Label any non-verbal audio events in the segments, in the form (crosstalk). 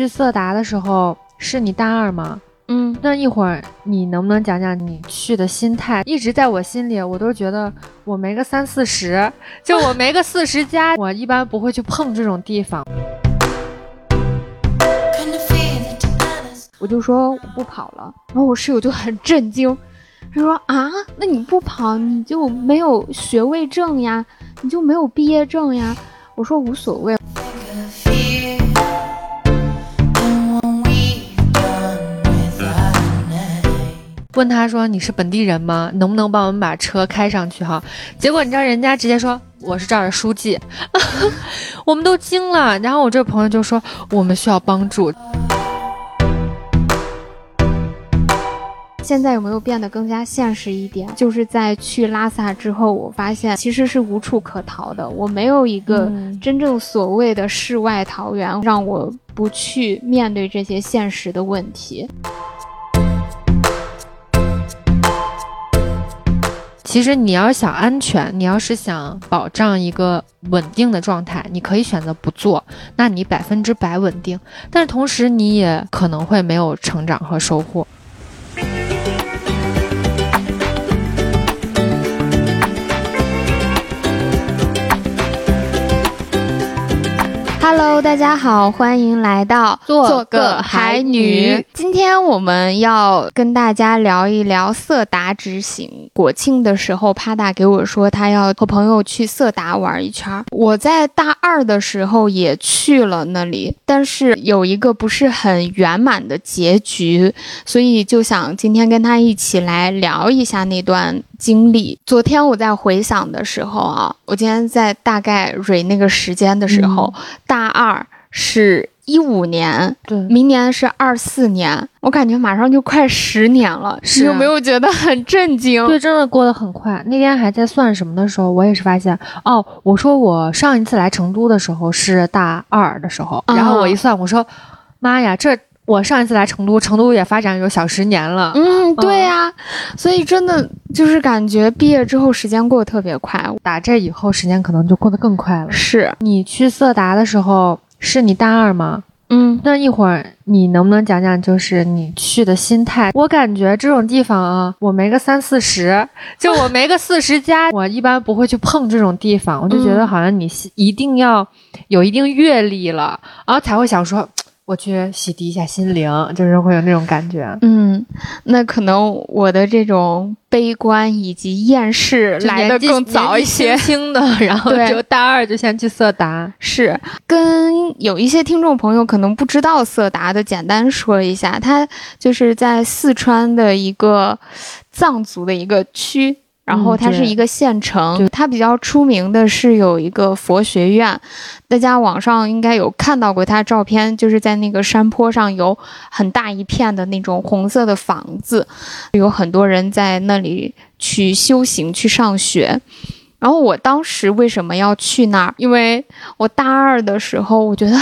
去色达的时候是你大二吗？嗯，那一会儿你能不能讲讲你去的心态？一直在我心里，我都觉得我没个三四十，就我没个四十加，我一般不会去碰这种地方。我就说我不跑了，然后我室友就很震惊，他说啊，那你不跑你就没有学位证呀，你就没有毕业证呀？我说无所谓。问他说你是本地人吗？能不能帮我们把车开上去哈？结果你知道人家直接说我是这儿的书记，(laughs) 我们都惊了。然后我这个朋友就说我们需要帮助。现在有没有变得更加现实一点？就是在去拉萨之后，我发现其实是无处可逃的。我没有一个真正所谓的世外桃源，让我不去面对这些现实的问题。其实你要想安全，你要是想保障一个稳定的状态，你可以选择不做，那你百分之百稳定。但是同时你也可能会没有成长和收获。大家好，欢迎来到做个海女。今天我们要跟大家聊一聊色达之行。国庆的时候，帕达给我说他要和朋友去色达玩一圈。我在大二的时候也去了那里，但是有一个不是很圆满的结局，所以就想今天跟他一起来聊一下那段经历。昨天我在回想的时候啊，我今天在大概蕊那个时间的时候。大二是一五年，对，明年是二四年，我感觉马上就快十年了，你有没有觉得很震惊？对，真的过得很快。那天还在算什么的时候，我也是发现，哦，我说我上一次来成都的时候是大二的时候，然后我一算，我说，妈呀，这我上一次来成都，成都也发展有小十年了。嗯，对呀，所以真的就是感觉毕业之后时间过得特别快，打这以后时间可能就过得更快了。是你去色达的时候是你大二吗？嗯，那一会儿你能不能讲讲，就是你去的心态？我感觉这种地方啊，我没个三四十，就我没个四十加，我一般不会去碰这种地方。我就觉得好像你一定要有一定阅历了，然后才会想说。我去洗涤一下心灵，就是会有那种感觉。嗯，那可能我的这种悲观以及厌世来的更早一些，轻的，(laughs) 然后就大二就先去色达。是跟有一些听众朋友可能不知道色达的，简单说一下，它就是在四川的一个藏族的一个区。然后它是一个县城，它比较出名的是有一个佛学院，大家网上应该有看到过它照片，就是在那个山坡上有很大一片的那种红色的房子，有很多人在那里去修行、去上学。然后我当时为什么要去那儿？因为我大二的时候，我觉得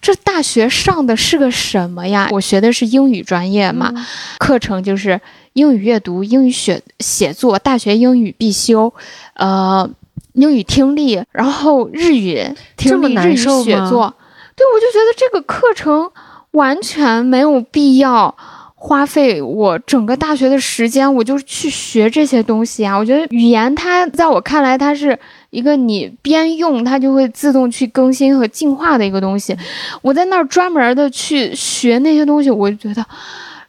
这大学上的是个什么呀？我学的是英语专业嘛，课程就是。英语阅读、英语写写作，大学英语必修，呃，英语听力，然后日语听力、日语写作。对，我就觉得这个课程完全没有必要花费我整个大学的时间，我就去学这些东西啊！我觉得语言它在我看来，它是一个你边用它就会自动去更新和进化的一个东西。我在那儿专门的去学那些东西，我就觉得。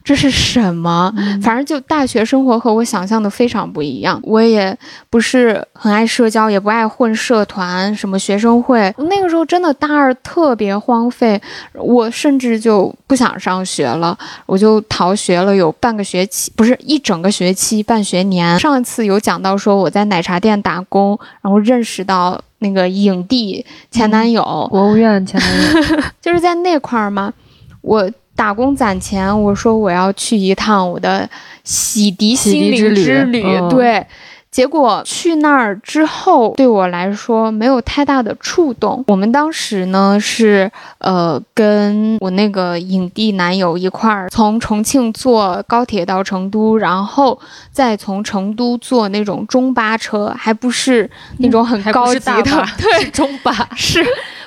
这是什么？反正就大学生活和我想象的非常不一样。我也不是很爱社交，也不爱混社团，什么学生会。那个时候真的大二特别荒废，我甚至就不想上学了，我就逃学了有半个学期，不是一整个学期，半学年。上一次有讲到说我在奶茶店打工，然后认识到那个影帝前男友，国务院前男友，(laughs) 就是在那块儿嘛，我。打工攒钱，我说我要去一趟我的洗涤心灵之旅。对，结果去那儿之后，对我来说没有太大的触动。我们当时呢是呃跟我那个影帝男友一块儿从重庆坐高铁到成都，然后再从成都坐那种中巴车，还不是那种很高级的，(laughs) 对，中巴是。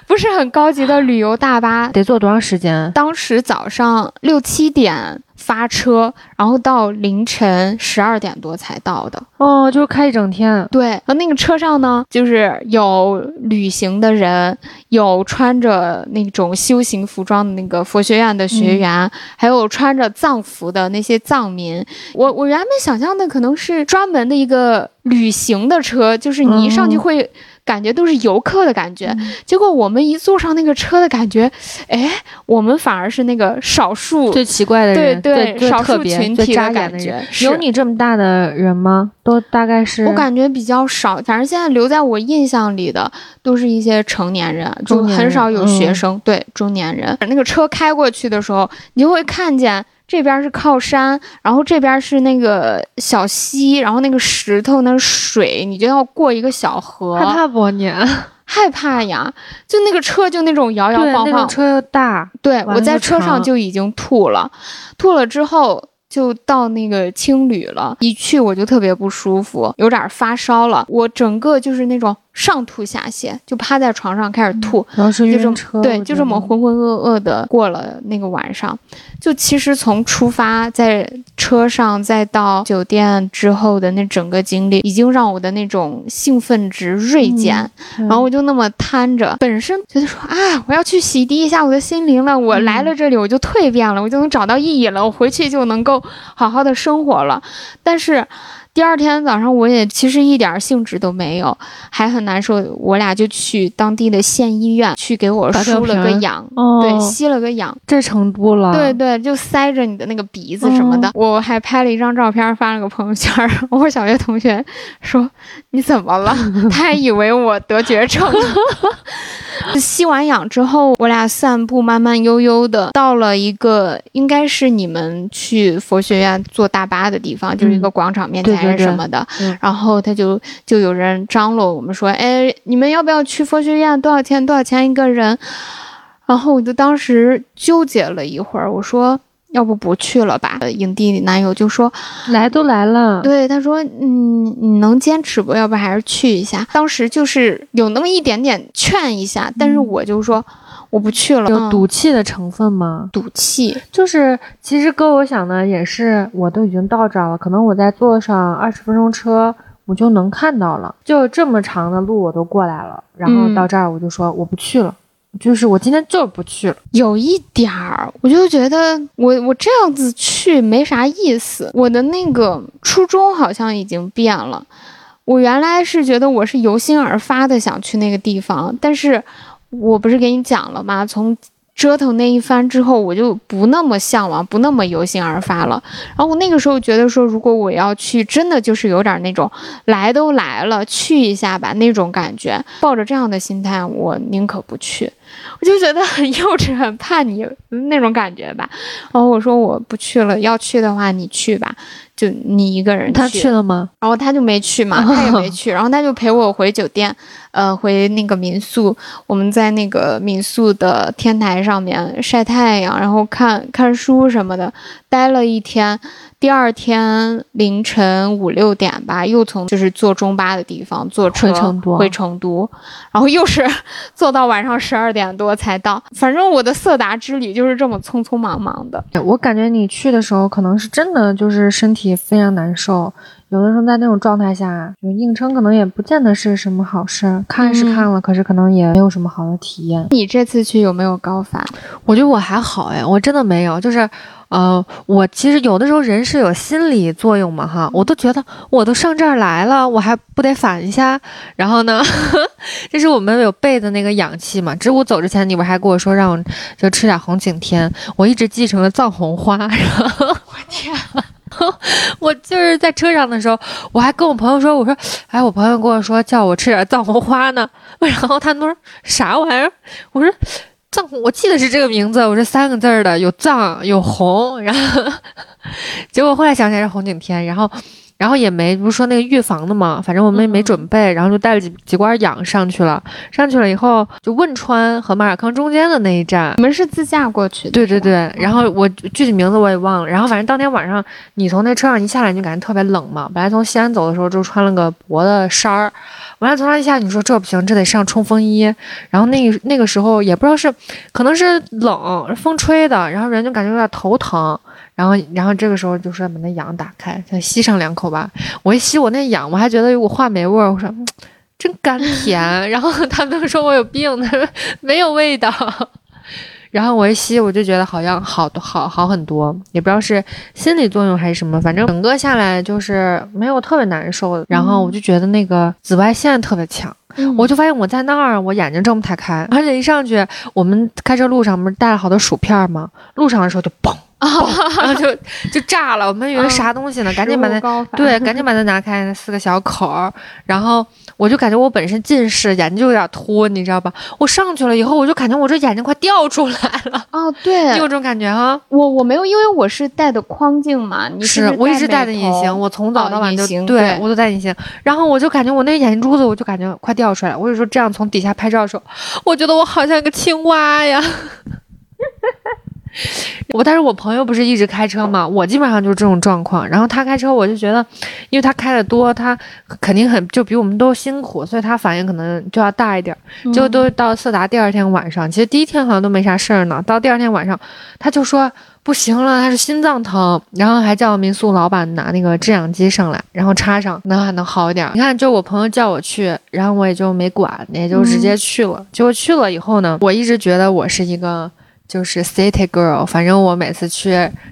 不是很高级的旅游大巴，得坐多长时间？当时早上六七点发车，然后到凌晨十二点多才到的。哦，就是开一整天。对，和那个车上呢，就是有旅行的人，有穿着那种修行服装的那个佛学院的学员，还有穿着藏服的那些藏民。我我原本想象的可能是专门的一个旅行的车，就是你一上去会。感觉都是游客的感觉，结果我们一坐上那个车的感觉，哎，我们反而是那个少数最奇怪的人，对对，少数群体的感觉。有你这么大的人吗？都大概是？我感觉比较少，反正现在留在我印象里的都是一些成年人，就很少有学生。对，中年人。那个车开过去的时候，你就会看见。这边是靠山，然后这边是那个小溪，然后那个石头那水，你就要过一个小河。害怕不你？(laughs) 害怕呀！就那个车就那种摇摇晃晃，那车又大。对，我在车上就已经吐了，吐了之后就到那个青旅了。一去我就特别不舒服，有点发烧了，我整个就是那种。上吐下泻，就趴在床上开始吐，然后是晕车，对，就这么浑浑噩噩的过了那个晚上。就其实从出发在车上，再到酒店之后的那整个经历，已经让我的那种兴奋值锐减。然后我就那么瘫着，本身觉得说啊，我要去洗涤一下我的心灵了。我来了这里，我就蜕变了，我就能找到意义了。我回去就能够好好的生活了。但是。第二天早上，我也其实一点兴致都没有，还很难受。我俩就去当地的县医院去给我输了个氧，对，吸了个氧。这程度了？对对，就塞着你的那个鼻子什么的。我还拍了一张照片，发了个朋友圈。(laughs) 我小学同学说：“你怎么了？” (laughs) 他还以为我得绝症。(laughs) (laughs) 吸完氧之后，我俩散步，慢慢悠悠的到了一个应该是你们去佛学院坐大巴的地方，就是一个广场面前还是什么的。然后他就就有人张罗我们说：“哎，你们要不要去佛学院？多少钱？多少钱一个人？”然后我就当时纠结了一会儿，我说。要不不去了吧？影帝男友就说：“来都来了。”对，他说：“嗯，你能坚持不？要不还是去一下？”当时就是有那么一点点劝一下，但是我就说我不去了。有赌气的成分吗？赌气就是，其实哥，我想的也是，我都已经到这儿了，可能我再坐上二十分钟车，我就能看到了。就这么长的路我都过来了，然后到这儿我就说我不去了。就是我今天就是不去了，有一点儿，我就觉得我我这样子去没啥意思。我的那个初衷好像已经变了。我原来是觉得我是由心而发的想去那个地方，但是我不是给你讲了吗？从折腾那一番之后，我就不那么向往，不那么由心而发了。然后我那个时候觉得说，如果我要去，真的就是有点那种来都来了，去一下吧那种感觉。抱着这样的心态，我宁可不去。我就觉得很幼稚、很叛逆那种感觉吧。然后我说我不去了，要去的话你去吧，就你一个人。他去了吗？然后他就没去嘛，(laughs) 他也没去。然后他就陪我回酒店，呃，回那个民宿。我们在那个民宿的天台上面晒太阳，然后看看书什么的，待了一天。第二天凌晨五六点吧，又从就是坐中巴的地方坐车回成都，回成都，然后又是坐到晚上十二点多才到。反正我的色达之旅就是这么匆匆忙忙的。我感觉你去的时候可能是真的就是身体非常难受，有的时候在那种状态下就硬撑，可能也不见得是什么好事。看是看了，可是可能也没有什么好的体验。你这次去有没有高反？我觉得我还好哎，我真的没有，就是。呃，我其实有的时候人是有心理作用嘛，哈，我都觉得我都上这儿来了，我还不得反一下？然后呢，(laughs) 这是我们有备的那个氧气嘛。植物走之前，你不还跟我说让我就吃点红景天，我一直继承了藏红花。(laughs) 然后我天，我就是在车上的时候，我还跟我朋友说，我说，哎，我朋友跟我说叫我吃点藏红花呢。(laughs) 然后他们说啥玩意儿？我说。藏红，我记得是这个名字，我是三个字儿的，有藏有红，然后 (laughs) 结果后来想起来是红景天，然后然后也没不是说那个预防的嘛，反正我们也没准备，然后就带了几几罐氧上去了，上去了以后就汶川和马尔康中间的那一站，我们是自驾过去的，对对对，然后我具体名字我也忘了，然后反正当天晚上你从那车上一下来，你就感觉特别冷嘛，本来从西安走的时候就穿了个薄的衫儿。完了从那一下，你说这不行，这得上冲锋衣。然后那那个时候也不知道是，可能是冷，风吹的，然后人就感觉有点头疼。然后，然后这个时候就说把那氧打开，再吸上两口吧。我一吸我那氧，我还觉得有股话梅味儿。我说 (tsk) 真甘甜。然后他们都说我有病，他说没有味道。(laughs) 然后我一吸，我就觉得好像好多好好很多，也不知道是心理作用还是什么，反正整个下来就是没有特别难受。然后我就觉得那个紫外线特别强，我就发现我在那儿，我眼睛睁不太开，而且一上去，我们开车路上不是带了好多薯片吗？路上的时候就嘣。(laughs) 然后就就炸了，我们以为啥东西呢？赶紧把它对，赶紧把它拿开，那四个小口儿。然后我就感觉我本身近视，眼睛就有点凸，你知道吧？我上去了以后，我就感觉我这眼睛快掉出来了。哦，对，你有这种感觉哈？我我没有，因为我是戴的框镜嘛。你是我一直戴的隐形，我从早到晚就对我都戴隐形。然后我就感觉我那眼睛珠子，我就感觉快掉出来了。我有时候这样从底下拍照的时候，我觉得我好像一个青蛙呀。(laughs) 我但是我朋友不是一直开车嘛，我基本上就是这种状况。然后他开车，我就觉得，因为他开的多，他肯定很就比我们都辛苦，所以他反应可能就要大一点。就都到色达第二天晚上，其实第一天好像都没啥事儿呢。到第二天晚上，他就说不行了，他是心脏疼，然后还叫民宿老板拿那个制氧机上来，然后插上，能还能好一点。你看，就我朋友叫我去，然后我也就没管，也就直接去了。结果去了以后呢，我一直觉得我是一个。就是 city girl，反正我每次去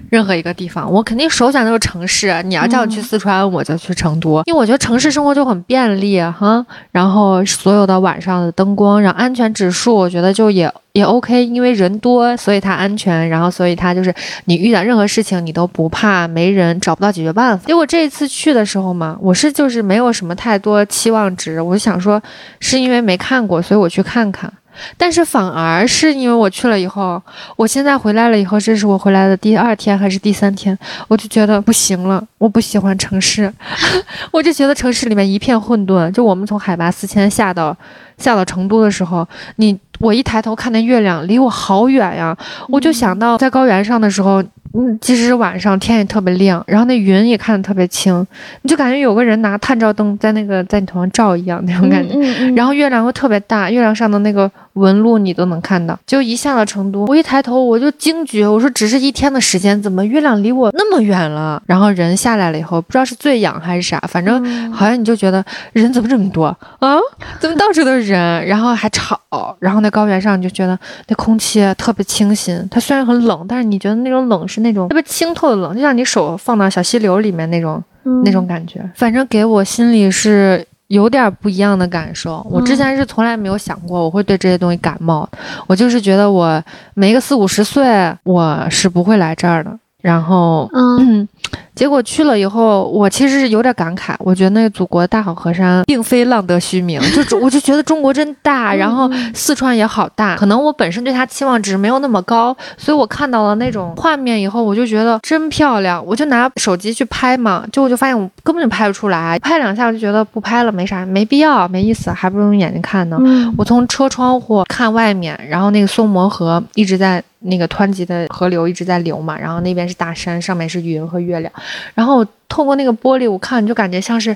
任何一个地方，我肯定首选都是城市。你要叫我去四川，我就去成都，因为我觉得城市生活就很便利哈。然后所有的晚上的灯光，然后安全指数，我觉得就也也 OK，因为人多，所以它安全。然后所以它就是你遇到任何事情，你都不怕没人找不到解决办法。结果这一次去的时候嘛，我是就是没有什么太多期望值，我就想说是因为没看过，所以我去看看。但是反而是因为我去了以后，我现在回来了以后，这是我回来的第二天还是第三天，我就觉得不行了，我不喜欢城市，(laughs) 我就觉得城市里面一片混沌。就我们从海拔四千下到下到成都的时候，你我一抬头看那月亮离我好远呀，我就想到在高原上的时候。嗯，即使是晚上，天也特别亮，然后那云也看得特别清，你就感觉有个人拿探照灯在那个在你头上照一样那种感觉。然后月亮又特别大，月亮上的那个纹路你都能看到。就一下到成都，我一抬头我就惊觉，我说只是一天的时间，怎么月亮离我那么远了？然后人下来了以后，不知道是醉氧还是啥，反正好像你就觉得人怎么这么多啊？怎么到处都是人？然后还吵，然后那高原上你就觉得那空气特别清新，它虽然很冷，但是你觉得那种冷是。那种特别清透的冷，就像你手放到小溪流里面那种那种感觉，反正给我心里是有点不一样的感受。我之前是从来没有想过我会对这些东西感冒，我就是觉得我没个四五十岁，我是不会来这儿的。然后，嗯。(clears throat) 结果去了以后，我其实是有点感慨。我觉得那个祖国大好河山并非浪得虚名，(laughs) 就我就觉得中国真大，然后四川也好大。可能我本身对它期望值没有那么高，所以我看到了那种画面以后，我就觉得真漂亮。我就拿手机去拍嘛，就我就发现我根本就拍不出来，拍两下我就觉得不拍了，没啥，没必要，没意思，还不如用眼睛看呢。我从车窗户看外面，然后那个松摩河一直在那个湍急的河流一直在流嘛，然后那边是大山，上面是云和月亮。然后透过那个玻璃，我看就感觉像是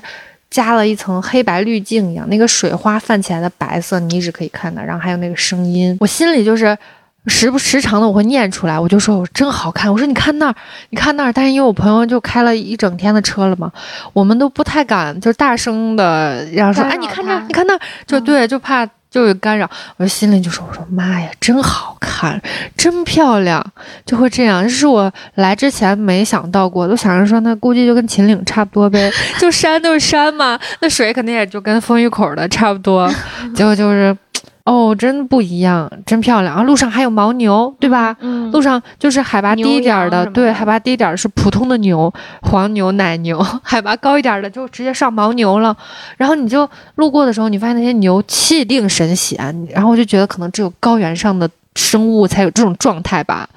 加了一层黑白滤镜一样，那个水花泛起来的白色你一直可以看到，然后还有那个声音，我心里就是时不时常的我会念出来，我就说我真好看，我说你看那儿，你看那儿，但是因为我朋友就开了一整天的车了嘛，我们都不太敢就大声的让说，哎，你看那儿，你看那儿，就对，就怕。就是干扰，我心里就说：“我说妈呀，真好看，真漂亮，就会这样。这是我来之前没想到过，都想着说那估计就跟秦岭差不多呗，就山都是山嘛，那水肯定也就跟风峪口的差不多。结果就是。”哦，真不一样，真漂亮啊！路上还有牦牛，对吧？嗯，路上就是海拔低一点的，对，海拔低一点是普通的牛，黄牛、奶牛；(laughs) 海拔高一点的就直接上牦牛了。然后你就路过的时候，你发现那些牛气定神闲，然后我就觉得可能只有高原上的。生物才有这种状态吧，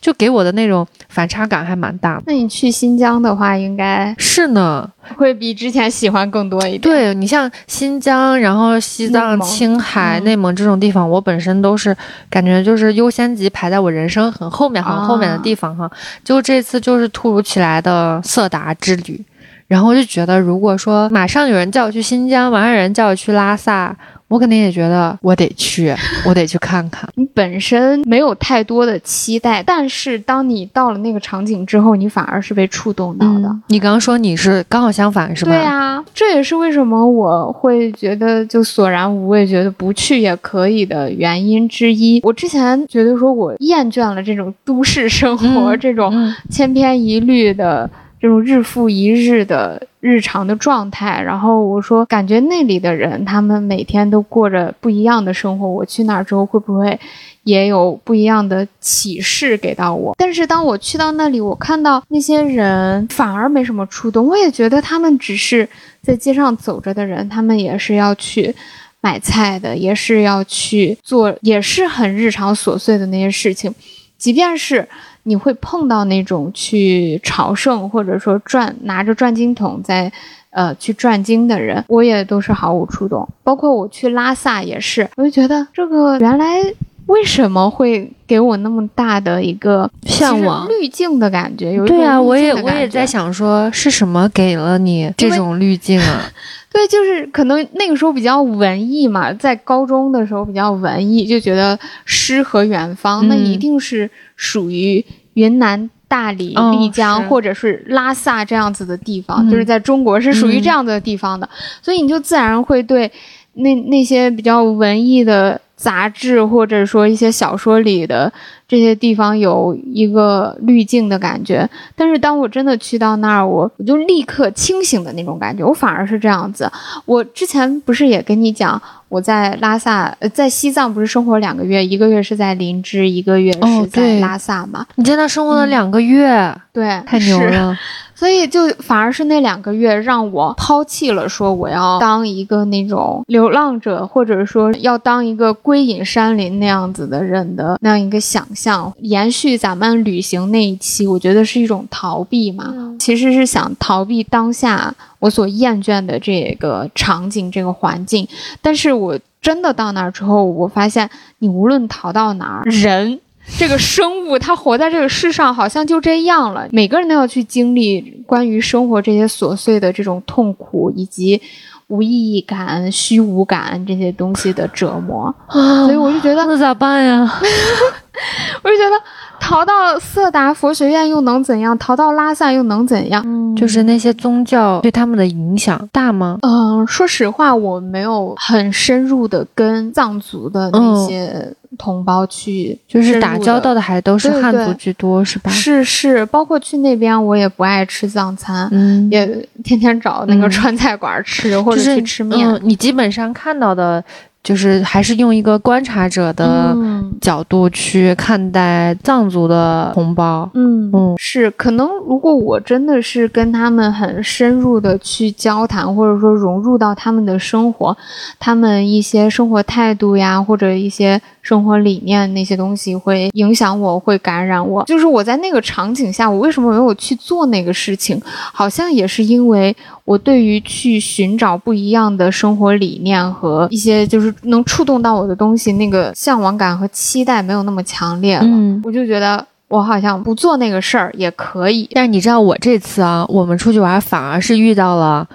就给我的那种反差感还蛮大。那你去新疆的话，应该是呢，会比之前喜欢更多一点。对你像新疆，然后西藏、青海、内蒙这种地方，我本身都是感觉就是优先级排在我人生很后面、很后面的地方哈。就这次就是突如其来的色达之旅。然后我就觉得，如果说马上有人叫我去新疆，马上有人叫我去拉萨。我肯定也觉得我得去，我得去看看。(laughs) 你本身没有太多的期待，但是当你到了那个场景之后，你反而是被触动到的。你刚刚说你是刚好相反，是吧？对啊，这也是为什么我会觉得就索然无味，觉得不去也可以的原因之一。我之前觉得说我厌倦了这种都市生活，这种千篇一律的。这种日复一日的日常的状态，然后我说，感觉那里的人，他们每天都过着不一样的生活。我去那儿之后，会不会也有不一样的启示给到我？但是当我去到那里，我看到那些人反而没什么触动。我也觉得他们只是在街上走着的人，他们也是要去买菜的，也是要去做，也是很日常琐碎的那些事情，即便是。你会碰到那种去朝圣，或者说转拿着转经筒在，呃，去转经的人，我也都是毫无触动。包括我去拉萨也是，我就觉得这个原来为什么会给我那么大的一个向往滤镜的感觉？有对啊，我也我也在想说，是什么给了你这种滤镜啊？(laughs) 对，就是可能那个时候比较文艺嘛，在高中的时候比较文艺，就觉得诗和远方，那一定是属于云南大理、丽江或者是拉萨这样子的地方，就是在中国是属于这样的地方的，所以你就自然会对那那些比较文艺的。杂志或者说一些小说里的这些地方有一个滤镜的感觉，但是当我真的去到那儿，我我就立刻清醒的那种感觉，我反而是这样子。我之前不是也跟你讲，我在拉萨，在西藏不是生活两个月，一个月是在林芝，一个月是在拉萨嘛？你在那生活了两个月，对，太牛了。所以就反而是那两个月让我抛弃了说我要当一个那种流浪者，或者说要当一个归隐山林那样子的人的那样一个想象。延续咱们旅行那一期，我觉得是一种逃避嘛，其实是想逃避当下我所厌倦的这个场景、这个环境。但是我真的到那儿之后，我发现你无论逃到哪儿，人。这个生物，它活在这个世上，好像就这样了。每个人都要去经历关于生活这些琐碎的这种痛苦，以及无意义感、虚无感这些东西的折磨。所以我就觉得，那咋办呀？(laughs) 我就觉得。逃到色达佛学院又能怎样？逃到拉萨又能怎样？就是那些宗教对他们的影响大吗？嗯，说实话，我没有很深入的跟藏族的那些同胞去，就是打交道的，还都是汉族居多，是吧？是是，包括去那边，我也不爱吃藏餐，也天天找那个川菜馆吃，或者去吃面。你基本上看到的。就是还是用一个观察者的角度去看待藏族的同胞。嗯。嗯，是可能如果我真的是跟他们很深入的去交谈，或者说融入到他们的生活，他们一些生活态度呀，或者一些生活理念那些东西会影响我，会感染我。就是我在那个场景下，我为什么没有去做那个事情？好像也是因为我对于去寻找不一样的生活理念和一些就是。能触动到我的东西，那个向往感和期待没有那么强烈了。嗯，我就觉得我好像不做那个事儿也可以。但是你知道，我这次啊，我们出去玩反而是遇到了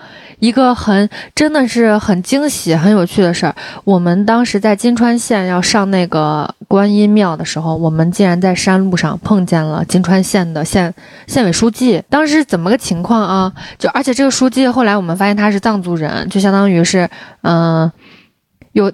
一个很真的是很惊喜、很有趣的事儿。我们当时在金川县要上那个观音庙的时候，我们竟然在山路上碰见了金川县的县县委书记。当时怎么个情况啊？就而且这个书记后来我们发现他是藏族人，就相当于是嗯。有，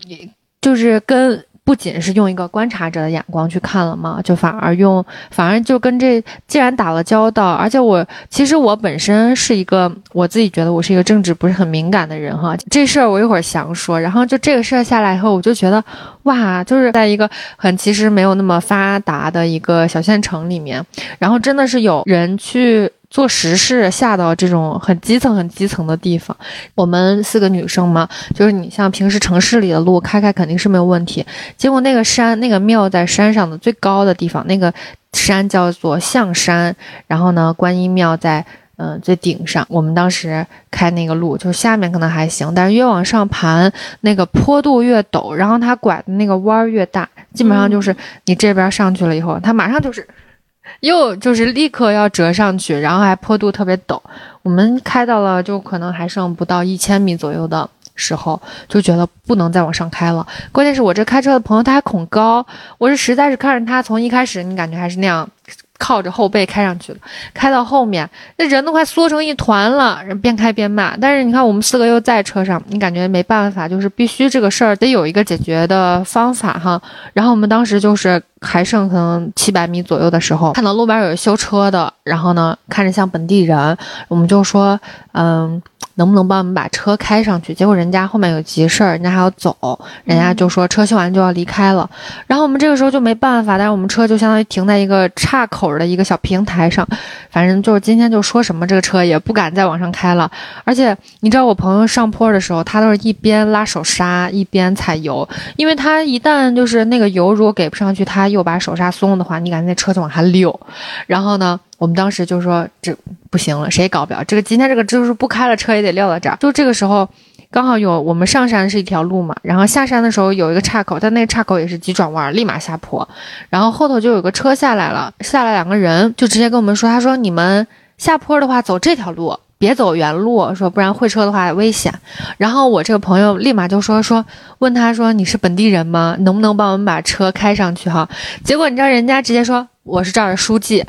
就是跟不仅是用一个观察者的眼光去看了嘛，就反而用，反而就跟这既然打了交道，而且我其实我本身是一个我自己觉得我是一个政治不是很敏感的人哈，这事儿我一会儿详说。然后就这个事儿下来以后，我就觉得哇，就是在一个很其实没有那么发达的一个小县城里面，然后真的是有人去。做实事下到这种很基层、很基层的地方，我们四个女生嘛，就是你像平时城市里的路开开肯定是没有问题。结果那个山、那个庙在山上的最高的地方，那个山叫做象山，然后呢，观音庙在嗯最顶上。我们当时开那个路，就是下面可能还行，但是越往上盘，那个坡度越陡，然后它拐的那个弯儿越大，基本上就是你这边上去了以后，它马上就是。又就是立刻要折上去，然后还坡度特别陡。我们开到了就可能还剩不到一千米左右的时候，就觉得不能再往上开了。关键是我这开车的朋友他还恐高，我是实在是看着他从一开始你感觉还是那样。靠着后背开上去的，开到后面，那人都快缩成一团了，人边开边骂。但是你看，我们四个又在车上，你感觉没办法，就是必须这个事儿得有一个解决的方法哈。然后我们当时就是还剩可能七百米左右的时候，看到路边有修车的，然后呢看着像本地人，我们就说，嗯。能不能帮我们把车开上去？结果人家后面有急事儿，人家还要走，人家就说车修完就要离开了。然后我们这个时候就没办法，但是我们车就相当于停在一个岔口的一个小平台上。反正就是今天就说什么这个车也不敢再往上开了。而且你知道我朋友上坡的时候，他都是一边拉手刹一边踩油，因为他一旦就是那个油如果给不上去，他又把手刹松的话，你感觉那车就往下溜。然后呢？我们当时就说这不行了，谁也搞不了。这个今天这个就是不开了，车也得撂到这儿。就这个时候，刚好有我们上山是一条路嘛，然后下山的时候有一个岔口，但那个岔口也是急转弯，立马下坡。然后后头就有个车下来了，下来两个人就直接跟我们说，他说你们下坡的话走这条路，别走原路，说不然会车的话危险。然后我这个朋友立马就说说问他说你是本地人吗？能不能帮我们把车开上去哈？结果你知道人家直接说。我是这儿的书记，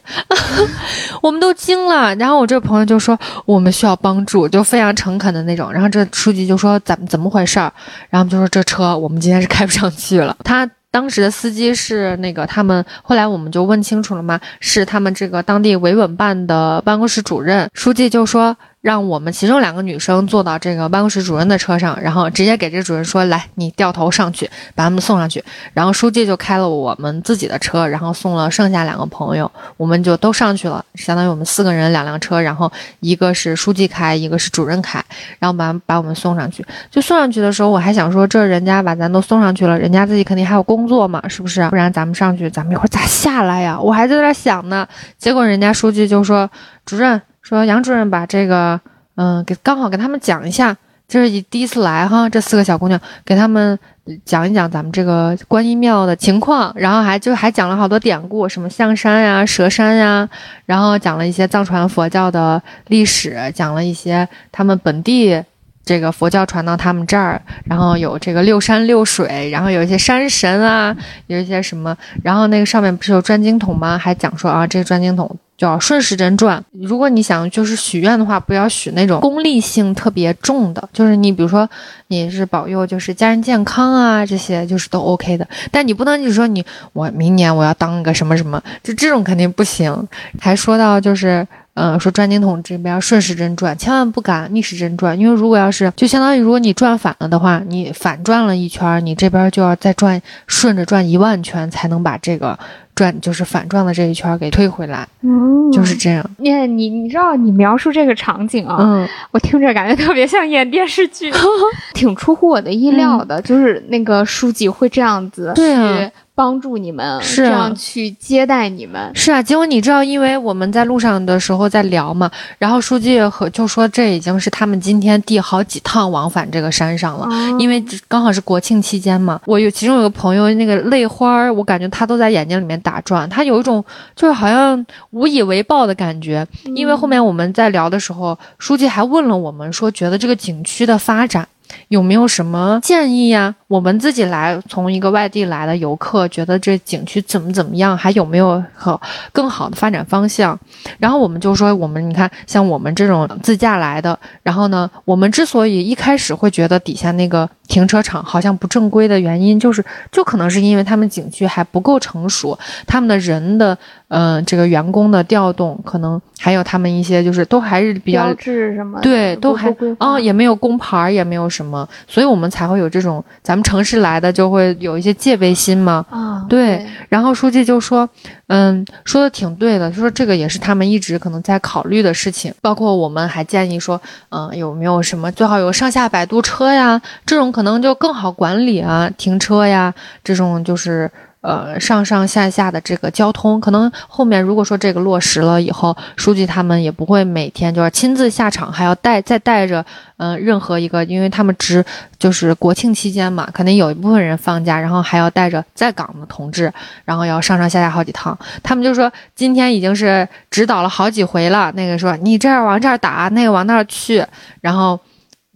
(laughs) 我们都惊了。然后我这个朋友就说我们需要帮助，就非常诚恳的那种。然后这书记就说怎么怎么回事儿？然后就说这车我们今天是开不上去了。他当时的司机是那个他们，后来我们就问清楚了嘛？是他们这个当地维稳办的办公室主任。书记就说。让我们其中两个女生坐到这个办公室主任的车上，然后直接给这主任说：“来，你掉头上去，把他们送上去。”然后书记就开了我们自己的车，然后送了剩下两个朋友，我们就都上去了，相当于我们四个人两辆车，然后一个是书记开，一个是主任开，然后把把我们送上去。就送上去的时候，我还想说，这人家把咱都送上去了，人家自己肯定还有工作嘛，是不是？不然咱们上去，咱们一会儿咋下来呀？我还在那想呢。结果人家书记就说：“主任。”说杨主任把这个，嗯，给刚好给他们讲一下，这是第一次来哈，这四个小姑娘给他们讲一讲咱们这个观音庙的情况，然后还就还讲了好多典故，什么象山呀、蛇山呀，然后讲了一些藏传佛教的历史，讲了一些他们本地这个佛教传到他们这儿，然后有这个六山六水，然后有一些山神啊，有一些什么，然后那个上面不是有转经筒吗？还讲说啊，这个转经筒。就要顺时针转。如果你想就是许愿的话，不要许那种功利性特别重的，就是你比如说你是保佑就是家人健康啊，这些就是都 OK 的。但你不能就是说你我明年我要当个什么什么，就这种肯定不行。还说到就是。嗯，说转经筒这边顺时针转，千万不敢逆时针转，因为如果要是就相当于如果你转反了的话，你反转了一圈，你这边就要再转顺着转一万圈才能把这个转就是反转的这一圈给推回来，嗯，就是这样。你你你知道你描述这个场景啊，嗯，我听着感觉特别像演电视剧，(laughs) 挺出乎我的意料的，就是那个书记会这样子，对啊。帮助你们这样去接待你们是啊，结果你知道，因为我们在路上的时候在聊嘛，然后书记和就说这已经是他们今天第好几趟往返这个山上了，因为刚好是国庆期间嘛。我有其中有个朋友，那个泪花儿，我感觉他都在眼睛里面打转，他有一种就是好像无以为报的感觉。因为后面我们在聊的时候，书记还问了我们说，觉得这个景区的发展。有没有什么建议呀？我们自己来，从一个外地来的游客，觉得这景区怎么怎么样？还有没有好更好的发展方向？然后我们就说，我们你看，像我们这种自驾来的，然后呢，我们之所以一开始会觉得底下那个停车场好像不正规的原因，就是就可能是因为他们景区还不够成熟，他们的人的。嗯，这个员工的调动，可能还有他们一些，就是都还是比较什么，对，都还啊，也没有工牌，也没有什么，所以我们才会有这种，咱们城市来的就会有一些戒备心嘛。啊，对。然后书记就说，嗯，说的挺对的，就说这个也是他们一直可能在考虑的事情，包括我们还建议说，嗯，有没有什么最好有上下摆渡车呀，这种可能就更好管理啊，停车呀，这种就是。呃，上上下下的这个交通，可能后面如果说这个落实了以后，书记他们也不会每天就是亲自下场，还要带再带着，嗯，任何一个，因为他们值就是国庆期间嘛，肯定有一部分人放假，然后还要带着在岗的同志，然后要上上下下好几趟。他们就说今天已经是指导了好几回了，那个说你这儿往这儿打，那个往那儿去，然后。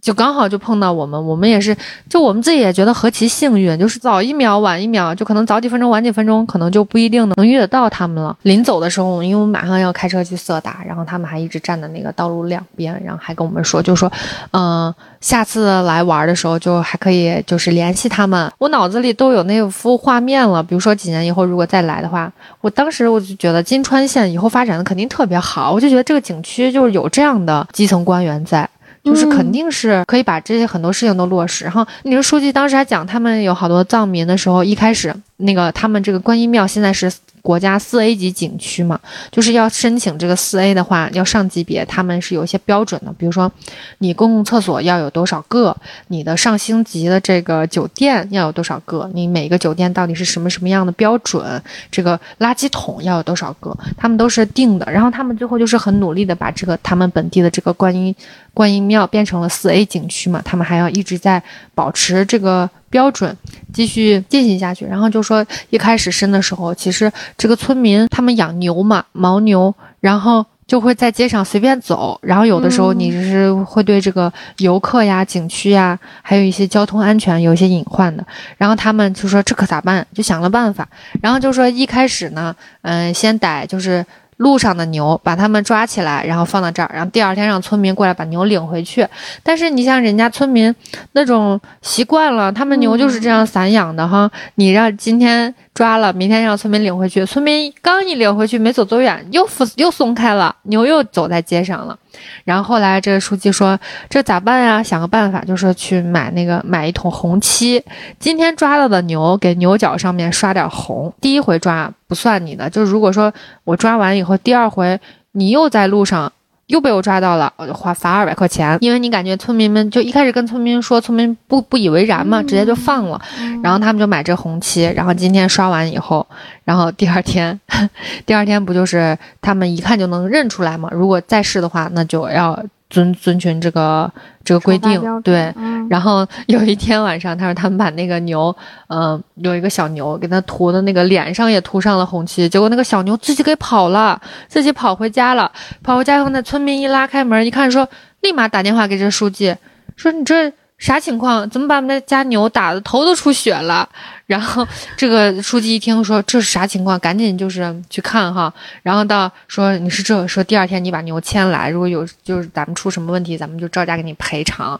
就刚好就碰到我们，我们也是，就我们自己也觉得何其幸运，就是早一秒晚一秒，就可能早几分钟晚几分钟，可能就不一定能遇得到他们了。临走的时候，因为我们马上要开车去色达，然后他们还一直站在那个道路两边，然后还跟我们说，就说，嗯，下次来玩的时候就还可以就是联系他们。我脑子里都有那幅画面了，比如说几年以后如果再来的话，我当时我就觉得金川县以后发展的肯定特别好，我就觉得这个景区就是有这样的基层官员在。就是肯定是可以把这些很多事情都落实。然后，你说书记当时还讲，他们有好多藏民的时候，一开始那个他们这个观音庙现在是。国家四 A 级景区嘛，就是要申请这个四 A 的话，要上级别，他们是有一些标准的。比如说，你公共厕所要有多少个，你的上星级的这个酒店要有多少个，你每个酒店到底是什么什么样的标准，这个垃圾桶要有多少个，他们都是定的。然后他们最后就是很努力的把这个他们本地的这个观音观音庙变成了四 A 景区嘛，他们还要一直在保持这个。标准继续进行下去，然后就说一开始申的时候，其实这个村民他们养牛嘛，牦牛，然后就会在街上随便走，然后有的时候你是会对这个游客呀、景区呀，还有一些交通安全有一些隐患的，然后他们就说这可咋办？就想了办法，然后就说一开始呢，嗯，先逮就是。路上的牛，把他们抓起来，然后放到这儿，然后第二天让村民过来把牛领回去。但是你像人家村民那种习惯了，他们牛就是这样散养的哈，你让今天。抓了，明天让村民领回去。村民刚一领回去，没走多远，又复又松开了，牛又走在街上了。然后后来这个书记说：“这咋办呀？想个办法，就说去买那个买一桶红漆。今天抓到的牛，给牛角上面刷点红。第一回抓不算你的，就是如果说我抓完以后，第二回你又在路上。”又被我抓到了，我就花罚二百块钱。因为你感觉村民们就一开始跟村民说，村民不不以为然嘛，直接就放了。然后他们就买这红漆，然后今天刷完以后，然后第二天，(laughs) 第二天不就是他们一看就能认出来嘛？如果再试的话，那就要。遵遵循这个这个规定，对。然后 (laughs) 有一天晚上，他说他们把那个牛，嗯，有一个小牛给他涂的那个脸上也涂上了红漆，结果那个小牛自己给跑了，自己跑回家了。跑回家以后，那村民一拉开门一看，说立马打电话给这书记，说你这。啥情况？怎么把我们家牛打的头都出血了？(laughs) 然后这个书记一听说这是啥情况，赶紧就是去看哈。然后到说你是这说第二天你把牛牵来，如果有就是咱们出什么问题，咱们就照价给你赔偿。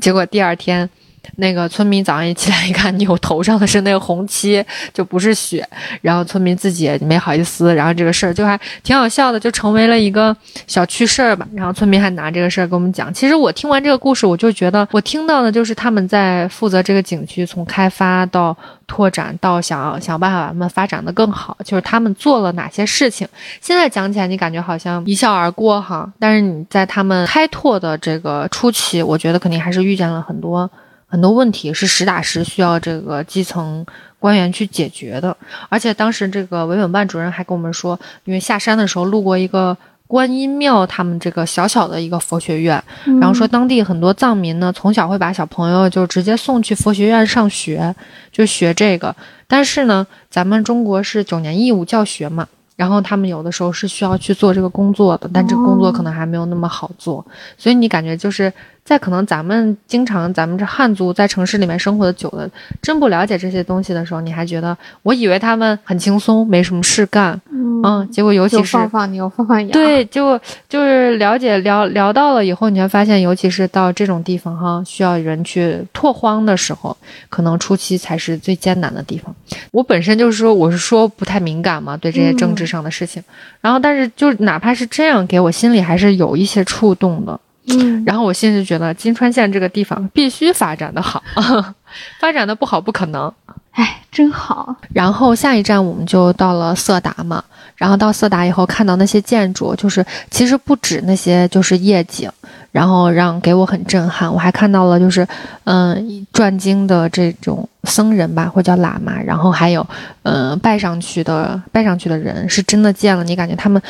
结果第二天。那个村民早上一起来一看，(laughs) 牛头上的是那个红漆，就不是血。然后村民自己也没好意思，然后这个事儿就还挺好笑的，就成为了一个小趣事儿吧。然后村民还拿这个事儿跟我们讲。其实我听完这个故事，我就觉得我听到的就是他们在负责这个景区，从开发到拓展到想想办法把它们发展的更好，就是他们做了哪些事情。现在讲起来，你感觉好像一笑而过哈，但是你在他们开拓的这个初期，我觉得肯定还是遇见了很多。很多问题是实打实需要这个基层官员去解决的，而且当时这个维稳办主任还跟我们说，因为下山的时候路过一个观音庙，他们这个小小的一个佛学院，然后说当地很多藏民呢，从小会把小朋友就直接送去佛学院上学，就学这个，但是呢，咱们中国是九年义务教学嘛。然后他们有的时候是需要去做这个工作的，但这个工作可能还没有那么好做，所以你感觉就是在可能咱们经常咱们这汉族在城市里面生活的久了，真不了解这些东西的时候，你还觉得我以为他们很轻松，没什么事干，嗯，结果尤其是放放牛放放 (laughs) 羊，对，就就是了解聊聊到了以后，你会发现，尤其是到这种地方哈，需要人去拓荒的时候，可能初期才是最艰难的地方。我本身就是说，我是说不太敏感嘛，对这些政治。上的事情，然后但是就哪怕是这样，给我心里还是有一些触动的。嗯，然后我现在觉得金川县这个地方必须发展的好，(laughs) 发展的不好不可能。哎，真好。然后下一站我们就到了色达嘛，然后到色达以后看到那些建筑，就是其实不止那些就是夜景，然后让给我很震撼。我还看到了就是嗯转经的这种僧人吧，或叫喇嘛，然后还有嗯拜上去的拜上去的人，是真的见了，你感觉他们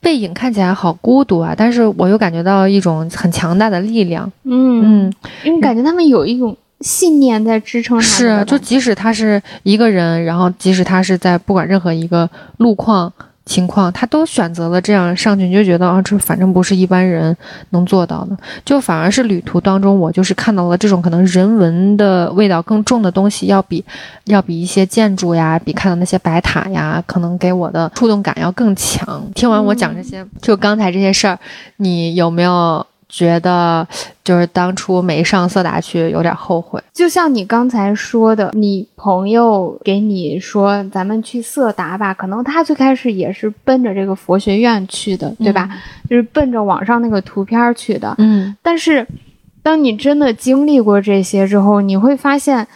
背影看起来好孤独啊，但是我又感觉到一种很强大的力量。嗯嗯，因为感觉他们有一种。信念在支撑他。是，就即使他是一个人，然后即使他是在不管任何一个路况情况，他都选择了这样上去，你就觉得啊，这反正不是一般人能做到的。就反而是旅途当中，我就是看到了这种可能人文的味道更重的东西，要比要比一些建筑呀，比看到那些白塔呀，可能给我的触动感要更强。听完我讲这些，就刚才这些事儿，你有没有？觉得就是当初没上色达去有点后悔，就像你刚才说的，你朋友给你说咱们去色达吧，可能他最开始也是奔着这个佛学院去的，对吧？就是奔着网上那个图片去的。嗯，但是当你真的经历过这些之后，你会发现。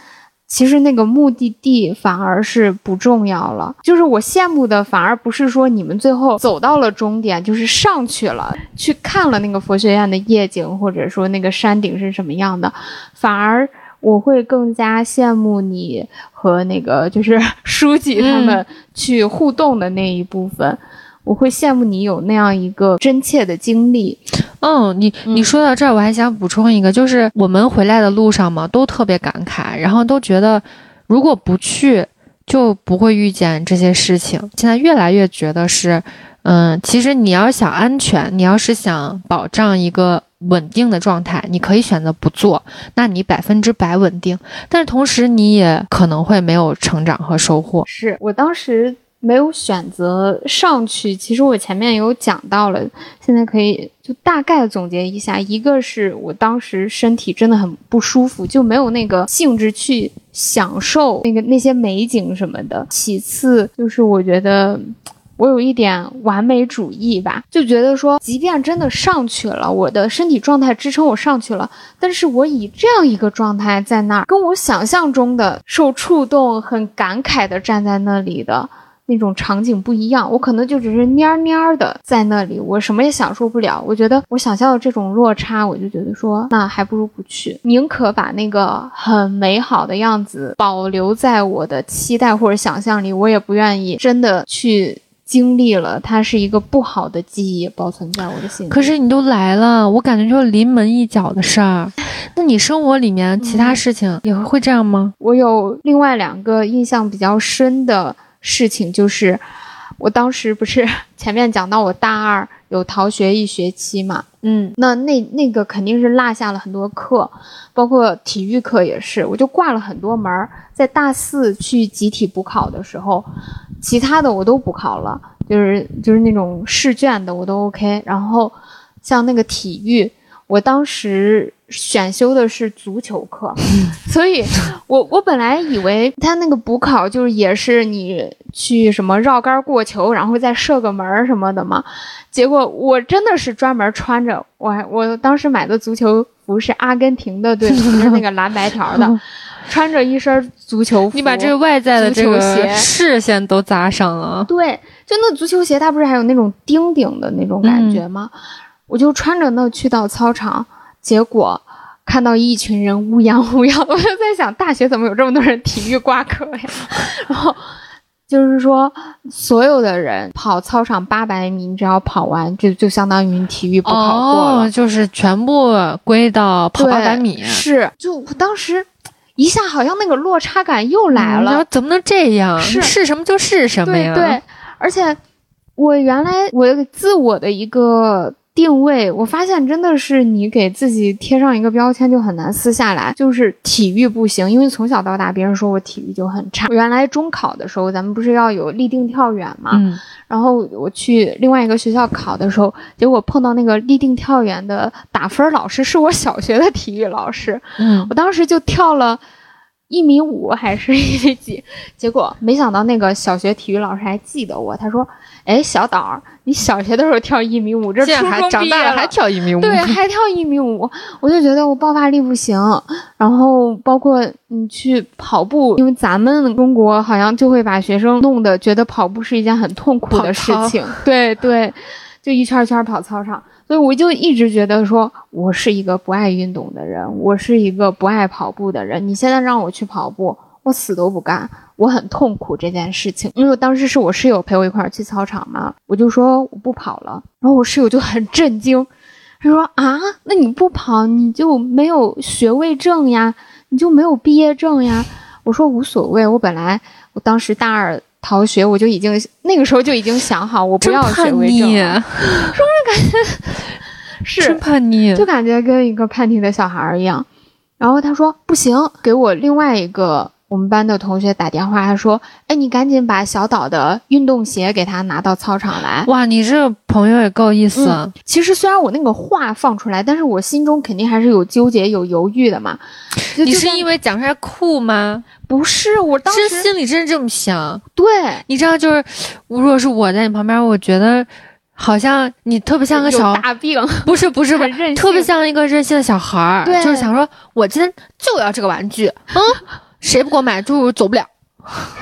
其实那个目的地反而是不重要了，就是我羡慕的反而不是说你们最后走到了终点，就是上去了，去看了那个佛学院的夜景，或者说那个山顶是什么样的，反而我会更加羡慕你和那个就是 (laughs) 书记他们去互动的那一部分。我会羡慕你有那样一个真切的经历。嗯，你你说到这儿，我还想补充一个，就是我们回来的路上嘛，都特别感慨，然后都觉得如果不去，就不会遇见这些事情。现在越来越觉得是，嗯，其实你要想安全，你要是想保障一个稳定的状态，你可以选择不做，那你百分之百稳定，但是同时你也可能会没有成长和收获。是我当时。没有选择上去，其实我前面有讲到了，现在可以就大概总结一下：一个是我当时身体真的很不舒服，就没有那个兴致去享受那个那些美景什么的；其次就是我觉得我有一点完美主义吧，就觉得说，即便真的上去了，我的身体状态支撑我上去了，但是我以这样一个状态在那儿，跟我想象中的受触动、很感慨的站在那里的。那种场景不一样，我可能就只是蔫蔫的在那里，我什么也享受不了。我觉得我想象的这种落差，我就觉得说，那还不如不去，宁可把那个很美好的样子保留在我的期待或者想象里，我也不愿意真的去经历了，它是一个不好的记忆保存在我的心里。可是你都来了，我感觉就是临门一脚的事儿。那你生活里面其他事情也会这样吗？我有另外两个印象比较深的。事情就是，我当时不是 (laughs) 前面讲到我大二有逃学一学期嘛，嗯，那那那个肯定是落下了很多课，包括体育课也是，我就挂了很多门儿。在大四去集体补考的时候，其他的我都补考了，就是就是那种试卷的我都 OK。然后像那个体育，我当时。选修的是足球课，所以我我本来以为他那个补考就是也是你去什么绕杆过球，然后再射个门什么的嘛。结果我真的是专门穿着，我还我当时买的足球服是阿根廷的队服，是那个蓝白条的，穿着一身足球服，你把这个外在的这个视线都砸上了。对，就那足球鞋，它不是还有那种钉钉的那种感觉吗？我就穿着那去到操场。结果看到一群人乌泱乌泱，我就在想，大学怎么有这么多人体育挂科呀？(laughs) 然后就是说，所有的人跑操场八百米，你只要跑完，就就相当于你体育不考过了，就是全部归到跑八百米。是，就我当时一下好像那个落差感又来了，怎么能这样？是是什么就是什么呀？对，而且我原来我自我的一个。定位，我发现真的是你给自己贴上一个标签就很难撕下来。就是体育不行，因为从小到大别人说我体育就很差。原来中考的时候，咱们不是要有立定跳远嘛？嗯。然后我去另外一个学校考的时候，结果碰到那个立定跳远的打分老师是我小学的体育老师。嗯。我当时就跳了一米五还是一米几，(laughs) 结果没想到那个小学体育老师还记得我，他说。哎，小岛，你小学的时候跳一米五，这初中长大了还跳一米 (laughs) 五，对，还跳一米五，我就觉得我爆发力不行。然后包括你去跑步，因为咱们中国好像就会把学生弄得觉得跑步是一件很痛苦的事情，对对。就一圈一圈跑操场。所以我就一直觉得说，我是一个不爱运动的人，我是一个不爱跑步的人。你现在让我去跑步，我死都不干，我很痛苦这件事情。因为当时是我室友陪我一块儿去操场嘛，我就说我不跑了，然后我室友就很震惊，他说啊，那你不跑你就没有学位证呀，你就没有毕业证呀？我说无所谓，我本来我当时大二。逃学，我就已经那个时候就已经想好，我不要学位证。说着感觉是叛逆，就感觉跟一个叛逆的小孩一样。然后他说不行，给我另外一个我们班的同学打电话，他说：“哎，你赶紧把小岛的运动鞋给他拿到操场来。”哇，你这朋友也够意思。其实虽然我那个话放出来，但是我心中肯定还是有纠结、有犹豫的嘛。你是因为讲出来酷吗？不是，我当时心里真是这么想。对，你知道，就是如果是我在你旁边，我觉得好像你特别像个小大病，不是不是不是，(laughs) 特别像一个任性的小孩儿，就是想说，我今天就要这个玩具，嗯，谁不给我买，就走不了。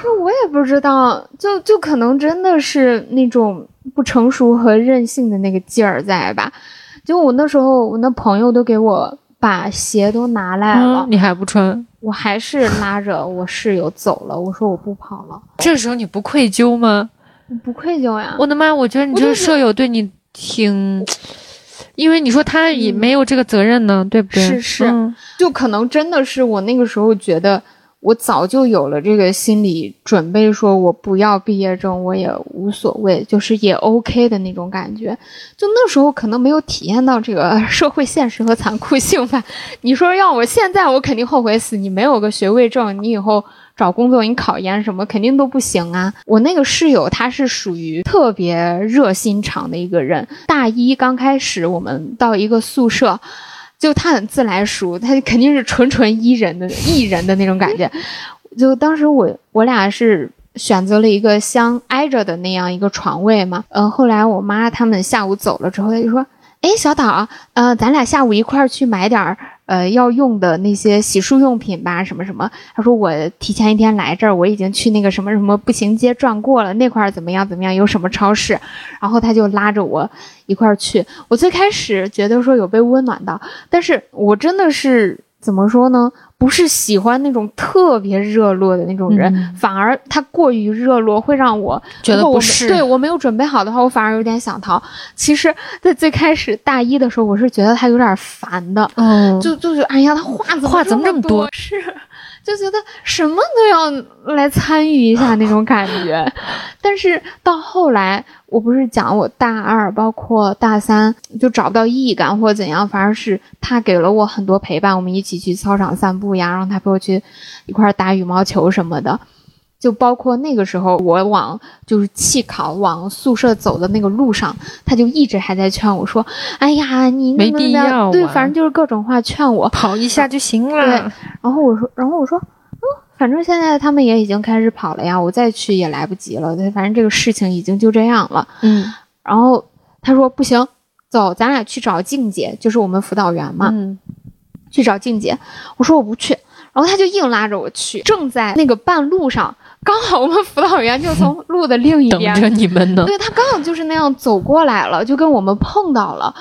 是我也不知道，就就可能真的是那种不成熟和任性的那个劲儿在吧？就我那时候，我那朋友都给我。把鞋都拿来了，你还不穿？我还是拉着我室友走了。我说我不跑了。这时候你不愧疚吗？不愧疚呀！我的妈！我觉得你这个舍友对你挺，因为你说他也没有这个责任呢，对不对？是是，就可能真的是我那个时候觉得。我早就有了这个心理准备，说我不要毕业证，我也无所谓，就是也 OK 的那种感觉。就那时候可能没有体验到这个 (laughs) 社会现实和残酷性吧。你说要我现在，我肯定后悔死。你没有个学位证，你以后找工作，你考研什么肯定都不行啊。我那个室友他是属于特别热心肠的一个人。大一刚开始，我们到一个宿舍。就他很自来熟，他肯定是纯纯伊人的艺人的那种感觉。就当时我我俩是选择了一个相挨着的那样一个床位嘛。嗯，后来我妈他们下午走了之后，他就说：“哎，小岛，呃，咱俩下午一块儿去买点儿。”呃，要用的那些洗漱用品吧，什么什么。他说我提前一天来这儿，我已经去那个什么什么步行街转过了，那块儿怎么样怎么样，有什么超市。然后他就拉着我一块儿去。我最开始觉得说有被温暖到，但是我真的是怎么说呢？不是喜欢那种特别热络的那种人，反而他过于热络会让我觉得不是。对我没有准备好的话，我反而有点想逃。其实，在最开始大一的时候，我是觉得他有点烦的，就就是哎呀，他话话怎么这么多？是。就觉得什么都要来参与一下那种感觉，(laughs) 但是到后来，我不是讲我大二，包括大三就找不到意义感或者怎样，反而是他给了我很多陪伴，我们一起去操场散步呀，然后他陪我去一块打羽毛球什么的。就包括那个时候，我往就是弃考往宿舍走的那个路上，他就一直还在劝我说：“哎呀，你没必要。”对，反正就是各种话劝我跑一下就行了。对，然后我说，然后我说，嗯，反正现在他们也已经开始跑了呀，我再去也来不及了。对，反正这个事情已经就这样了。嗯，然后他说不行，走，咱俩去找静姐，就是我们辅导员嘛。嗯，去找静姐。我说我不去，然后他就硬拉着我去。正在那个半路上。刚好我们辅导员就从路的另一边等着你们呢，对他刚好就是那样走过来了，就跟我们碰到了，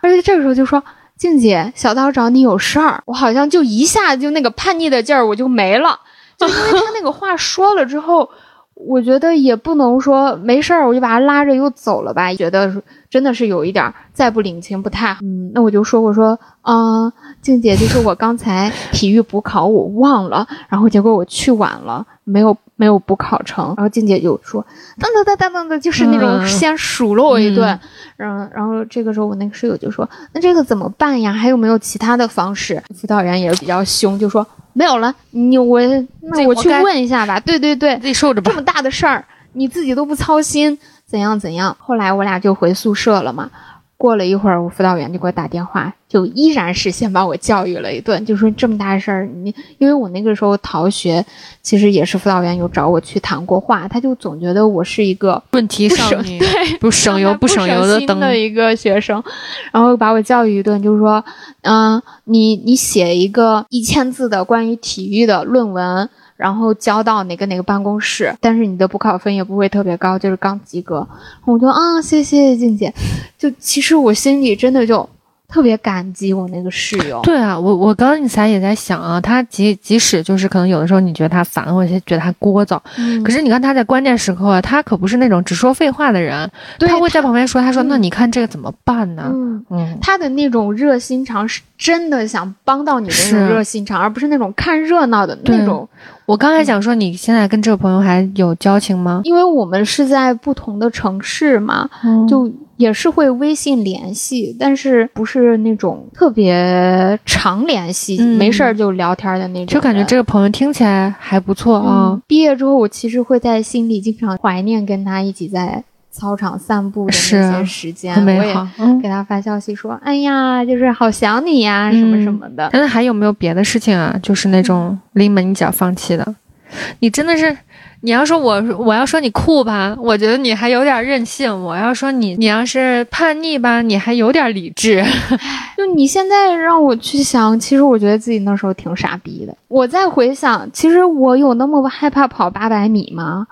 而且这个时候就说：“静姐，小刀找你有事儿。”我好像就一下就那个叛逆的劲儿我就没了，就因为他那个话说了之后，我觉得也不能说没事儿，我就把他拉着又走了吧，觉得真的是有一点再不领情不太好。嗯，那我就说我说啊，静姐，就是我刚才体育补考我忘了，然后结果我去晚了，没有。没有补考成，然后静姐就说：“噔噔噔噔噔噔，就是那种先数落我一顿。”然后，然后这个时候我那个室友就说：“那这个怎么办呀？还有没有其他的方式？”辅导员也是比较凶，就说：“没有了，你我那我去问一下吧。”对对对，自己受着吧。这么大的事儿，你自己都不操心，怎样怎样？后来我俩就回宿舍了嘛。过了一会儿，我辅导员就给我打电话，就依然是先把我教育了一顿，就说这么大事儿，你因为我那个时候逃学，其实也是辅导员有找我去谈过话，他就总觉得我是一个问题少女，对，不省油不省油的等的一个学生，然后把我教育一顿，就是说，嗯，你你写一个一千字的关于体育的论文。然后交到哪个哪个办公室，但是你的补考分也不会特别高，就是刚及格。我就啊，谢谢静姐。就其实我心里真的就。特别感激我那个室友。对啊，我我刚刚才也在想啊，他即即使就是可能有的时候你觉得他烦，或者觉得他聒噪，可是你看他在关键时刻，他可不是那种只说废话的人，他会在旁边说，他说那你看这个怎么办呢？嗯，他的那种热心肠是真的想帮到你的那种热心肠，而不是那种看热闹的那种。我刚才想说，你现在跟这个朋友还有交情吗？因为我们是在不同的城市嘛，就。也是会微信联系，但是不是那种特别常联系，没事儿就聊天的那种。就感觉这个朋友听起来还不错啊。毕业之后，我其实会在心里经常怀念跟他一起在操场散步的那些时间。我也给他发消息说：“哎呀，就是好想你呀，什么什么的。”那还有没有别的事情啊？就是那种临门一脚放弃的？你真的是。你要说我，我要说你酷吧，我觉得你还有点任性；我要说你，你要是叛逆吧，你还有点理智。(laughs) 就你现在让我去想，其实我觉得自己那时候挺傻逼的。我再回想，其实我有那么害怕跑八百米吗？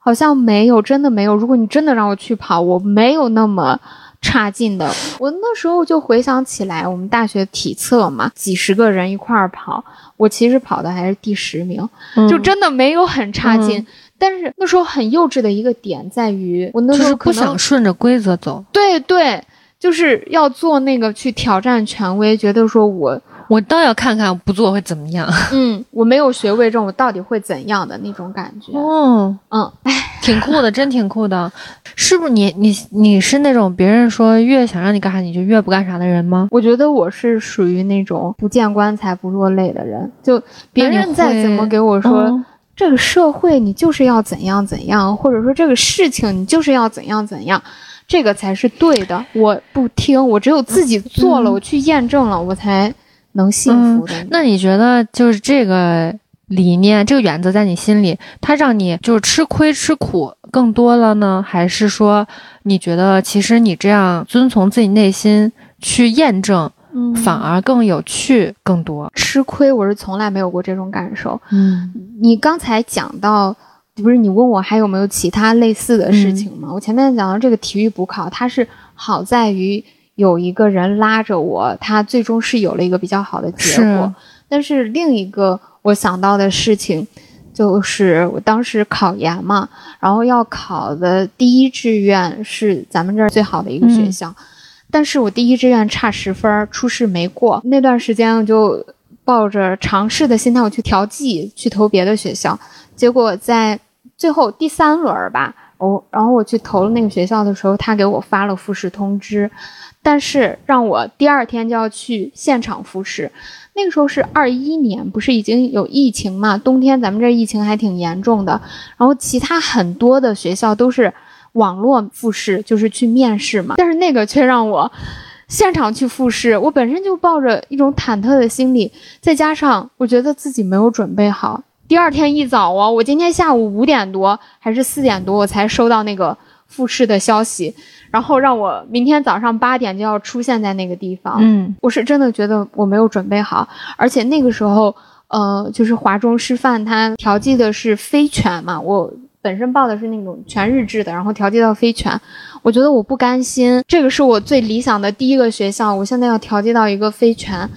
好像没有，真的没有。如果你真的让我去跑，我没有那么。差劲的，我那时候就回想起来，我们大学体测嘛，几十个人一块儿跑，我其实跑的还是第十名，就真的没有很差劲。但是那时候很幼稚的一个点在于，我那时候不想顺着规则走。对对，就是要做那个去挑战权威，觉得说我。我倒要看看不做会怎么样。(laughs) 嗯，我没有学位证，我到底会怎样的那种感觉？哦，嗯，哎，(laughs) 挺酷的，真挺酷的。是不是你你你是那种别人说越想让你干啥你就越不干啥的人吗？我觉得我是属于那种不见棺材不落泪的人。就别人再怎么给我说这个社会你就是要怎样怎样，或者说这个事情你就是要怎样怎样，这个才是对的。我不听，我只有自己做了，我去验证了，我才。能幸福的，那你觉得就是这个理念、这个原则在你心里，它让你就是吃亏吃苦更多了呢，还是说你觉得其实你这样遵从自己内心去验证，反而更有趣更多？吃亏我是从来没有过这种感受。嗯，你刚才讲到，不是你问我还有没有其他类似的事情吗？我前面讲到这个体育补考，它是好在于。有一个人拉着我，他最终是有了一个比较好的结果。但是另一个我想到的事情，就是我当时考研嘛，然后要考的第一志愿是咱们这儿最好的一个学校，但是我第一志愿差十分，初试没过。那段时间我就抱着尝试的心态，我去调剂，去投别的学校。结果在最后第三轮吧，我然后我去投了那个学校的时候，他给我发了复试通知。但是让我第二天就要去现场复试，那个时候是二一年，不是已经有疫情嘛？冬天咱们这疫情还挺严重的。然后其他很多的学校都是网络复试，就是去面试嘛。但是那个却让我现场去复试，我本身就抱着一种忐忑的心理，再加上我觉得自己没有准备好。第二天一早啊，我今天下午五点多还是四点多，我才收到那个复试的消息。然后让我明天早上八点就要出现在那个地方。嗯，我是真的觉得我没有准备好，而且那个时候，呃，就是华中师范它调剂的是非全嘛，我本身报的是那种全日制的，然后调剂到非全，我觉得我不甘心，这个是我最理想的第一个学校，我现在要调剂到一个非全，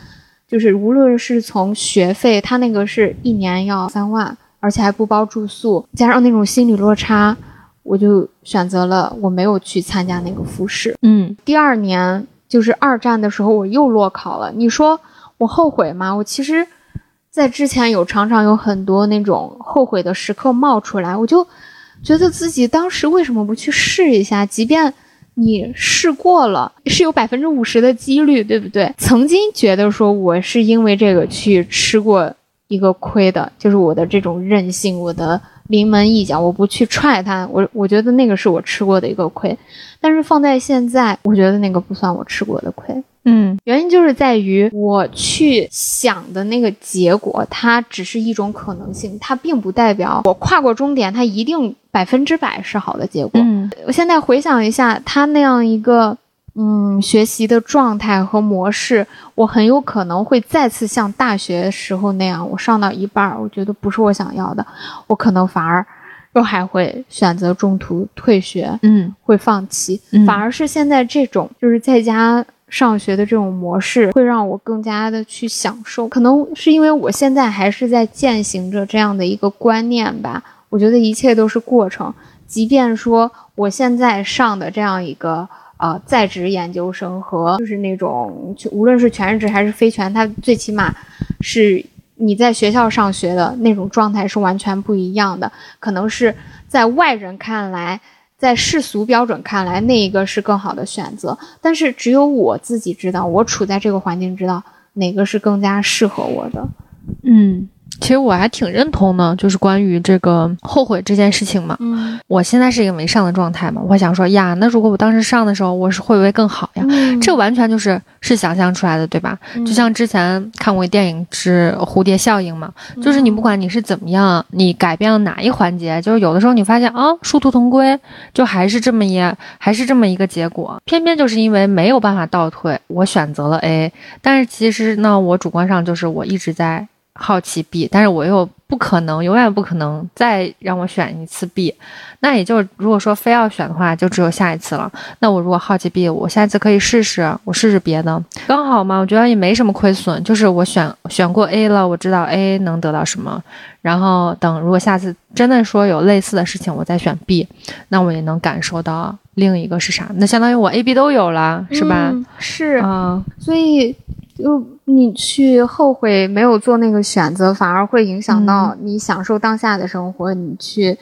就是无论是从学费，他那个是一年要三万，而且还不包住宿，加上那种心理落差。我就选择了我没有去参加那个复试。嗯，第二年就是二战的时候，我又落考了。你说我后悔吗？我其实，在之前有常常有很多那种后悔的时刻冒出来，我就觉得自己当时为什么不去试一下？即便你试过了，是有百分之五十的几率，对不对？曾经觉得说我是因为这个去吃过一个亏的，就是我的这种任性，我的。临门一脚，我不去踹他，我我觉得那个是我吃过的一个亏，但是放在现在，我觉得那个不算我吃过的亏。嗯，原因就是在于我去想的那个结果，它只是一种可能性，它并不代表我跨过终点，它一定百分之百是好的结果。嗯，我现在回想一下，他那样一个嗯学习的状态和模式，我很有可能会再次像大学时候那样，我上到一半儿，我觉得不是我想要的，我可能反而又还会选择中途退学，嗯会放弃。嗯反而是现在这种就是在家上学的这种模式，会让我更加的去享受。可能是因为我现在还是在践行着这样的一个观念吧。我觉得一切都是过程，即便说我现在上的这样一个。呃，在职研究生和就是那种，无论是全日制还是非全，它最起码是你在学校上学的那种状态是完全不一样的。可能是在外人看来，在世俗标准看来，那一个是更好的选择。但是只有我自己知道，我处在这个环境，知道哪个是更加适合我的。嗯，其实我还挺认同的，就是关于这个后悔这件事情嘛。嗯我现在是一个没上的状态嘛，我想说呀，那如果我当时上的时候，我是会不会更好呀？这完全就是是想象出来的，对吧？嗯就像之前看过一电影是《蝴蝶效应》嘛，就是你不管你是怎么样，你改变了哪一环节，就是有的时候你发现啊，殊途同归，就还是这么一还是这么一个结果。偏偏就是因为没有办法倒退，我选择了 A，但是其实呢，我主观上就是我一直在好奇 B，但是我又不可能，永远不可能再让我选一次 B。那也就，如果说非要选的话，就只有下一次了。那我如果好奇 B，我下一次可以试试，我试试别的，刚好嘛。我觉得也没什么亏损，就是我选选过 A 了，我知道 A 能得到什么。然后等如果下次真的说有类似的事情，我再选 B，那我也能感受到另一个是啥。那相当于我 A、B 都有了，是吧？嗯是，啊、所以就你去后悔没有做那个选择，反而会影响到你享受当下的生活，你去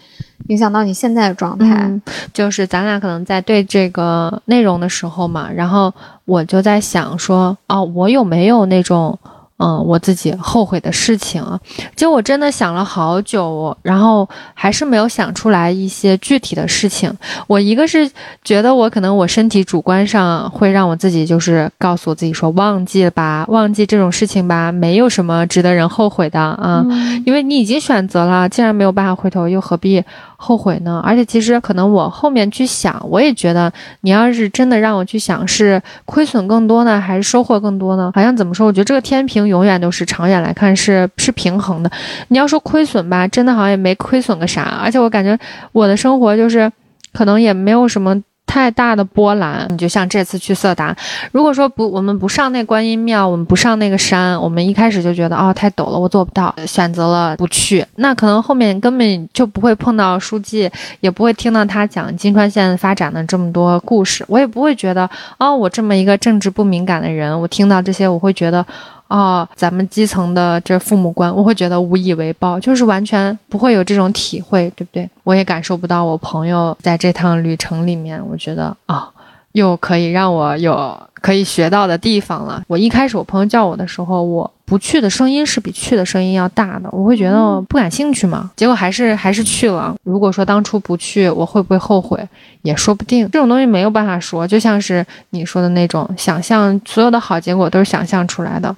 影响到你现在的状态。嗯，就是咱俩可能在对这个内容的时候嘛，然后我就在想说，哦，我有没有那种。嗯，我自己后悔的事情啊，其实我真的想了好久，然后还是没有想出来一些具体的事情。我一个是觉得我可能我身体主观上会让我自己就是告诉我自己说忘记了吧，忘记这种事情吧，没有什么值得人后悔的啊。嗯因为你已经选择了，既然没有办法回头，又何必后悔呢？而且其实可能我后面去想，我也觉得，你要是真的让我去想，是亏损更多呢，还是收获更多呢？好像怎么说？我觉得这个天平永远都是长远来看是是平衡的。你要说亏损吧，真的好像也没亏损个啥，而且我感觉我的生活就是可能也没有什么。太大的波澜，你就像这次去色达，如果说不，我们不上那观音庙，我们不上那个山，我们一开始就觉得哦太陡了，我做不到，选择了不去，那可能后面根本就不会碰到书记，也不会听到他讲金川县发展的这么多故事，我也不会觉得哦，我这么一个政治不敏感的人，我听到这些我会觉得。哦，咱们基层的这父母官，我会觉得无以为报，就是完全不会有这种体会，对不对？我也感受不到我朋友在这趟旅程里面，我觉得啊、又可以让我有可以学到的地方了。我一开始我朋友叫我的时候，我不去的声音是比去的声音要大的，我会觉得不感兴趣嘛。结果还是还是去了。如果说当初不去，我会不会后悔？也说不定。这种东西没有办法说，就像是你说的那种想象，所有的好结果都是想象出来的。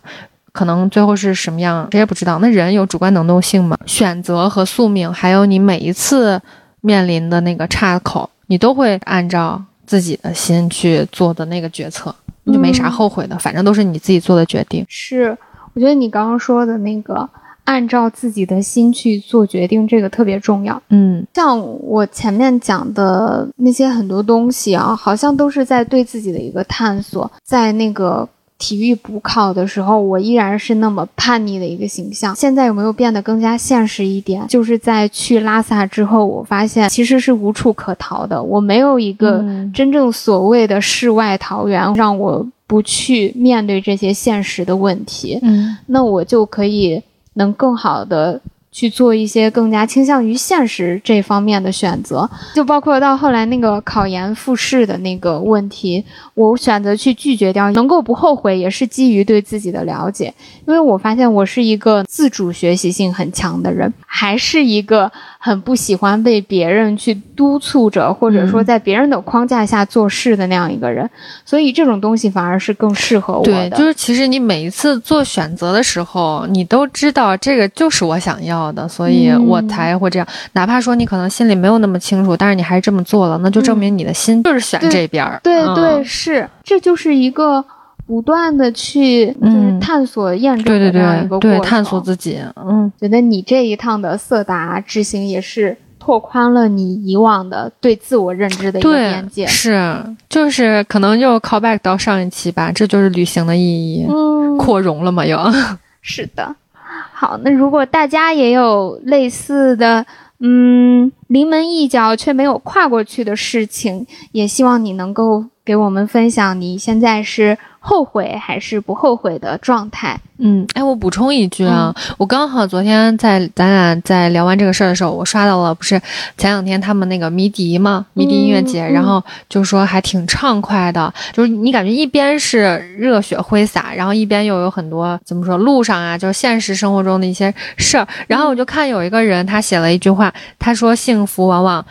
可能最后是什么样，谁也不知道。那人有主观能动性嘛？选择和宿命，还有你每一次面临的那个岔口，你都会按照自己的心去做的那个决策，你就没啥后悔的，反正都是你自己做的决定。是，我觉得你刚刚说的那个按照自己的心去做决定，这个特别重要。嗯像我前面讲的那些很多东西啊，好像都是在对自己的一个探索，在那个。体育补考的时候，我依然是那么叛逆的一个形象。现在有没有变得更加现实一点？就是在去拉萨之后，我发现其实是无处可逃的。我没有一个嗯真正所谓的世外桃源，让我不去面对这些现实的问题。嗯那我就可以能更好的去做一些更加倾向于现实这方面的选择，就包括到后来那个考研复试的那个问题，我选择去拒绝掉，能够不后悔，也是基于对自己的了解，因为我发现我是一个自主学习性很强的人，还是一个很不喜欢被别人去督促着，或者说嗯。在别人的框架下做事的那样一个人，所以这种东西反而是更适合我的。对，就是其实你每一次做选择的时候，你都知道这个就是我想要效的，所以我才会这样。哪怕说你可能心里没有那么清楚，但是你还是这么做了，那就证明你的心就是选这边儿。对对，是，这就是一个不断的去就是探索验证的这样一个过程，对探索自己。嗯，觉得你这一趟的色达之行也是。拓宽了你以往的对自我认知的一个边界，是，就是可能就 call back 到上一期吧，这就是旅行的意义，嗯，扩容了嘛又，(laughs) 是的，好，那如果大家也有类似的，嗯，临门一脚却没有跨过去的事情，也希望你能够给我们分享，你现在是。后悔还是不后悔的状态？嗯，哎，我补充一句啊，我刚好昨天在咱俩在聊完这个事儿的时候，我刷到了，不是前两天他们那个迷笛嘛，迷笛音乐节，然后就说还挺畅快的，就是你感觉一边是热血挥洒，然后一边又有很多怎么说路上啊，就是现实生活中的一些事儿，然后我就看有一个人他写了一句话，他说幸福往往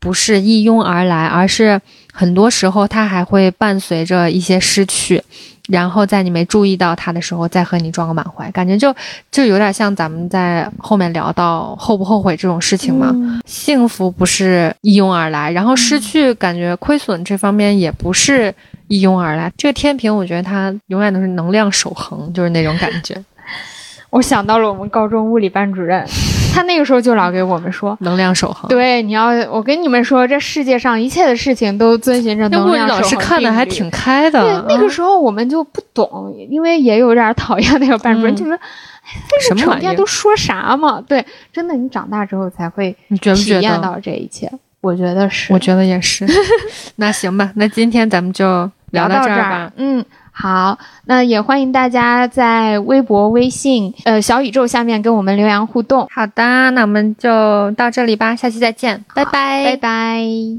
不是一拥而来，而是。很多时候，它还会伴随着一些失去，然后在你没注意到它的时候，再和你撞个满怀，感觉就就有点像咱们在后面聊到后不后悔这种事情嘛。幸福不是一拥而来，然后失去感觉亏损这方面也不是一拥而来。这个天平，我觉得它永远都是能量守恒，就是那种感觉。(laughs) 我想到了我们高中物理班主任。他那个时候就老给我们说能量守恒。对，你要我跟你们说，这世界上一切的事情都遵循着能量守恒。老师看的还挺开的。对，那个时候我们就不懂，因为也有点讨厌那个班主任，就是什么成天都说啥嘛？对，真的，你长大之后才会体验到这一切。我觉得是，我觉得也是。(laughs) 那行吧，那今天咱们就聊到这儿吧。嗯。好，那也欢迎大家在微博、微信、呃小宇宙下面跟我们留言互动。好的，那我们就到这里吧，下期再见，拜拜，拜拜。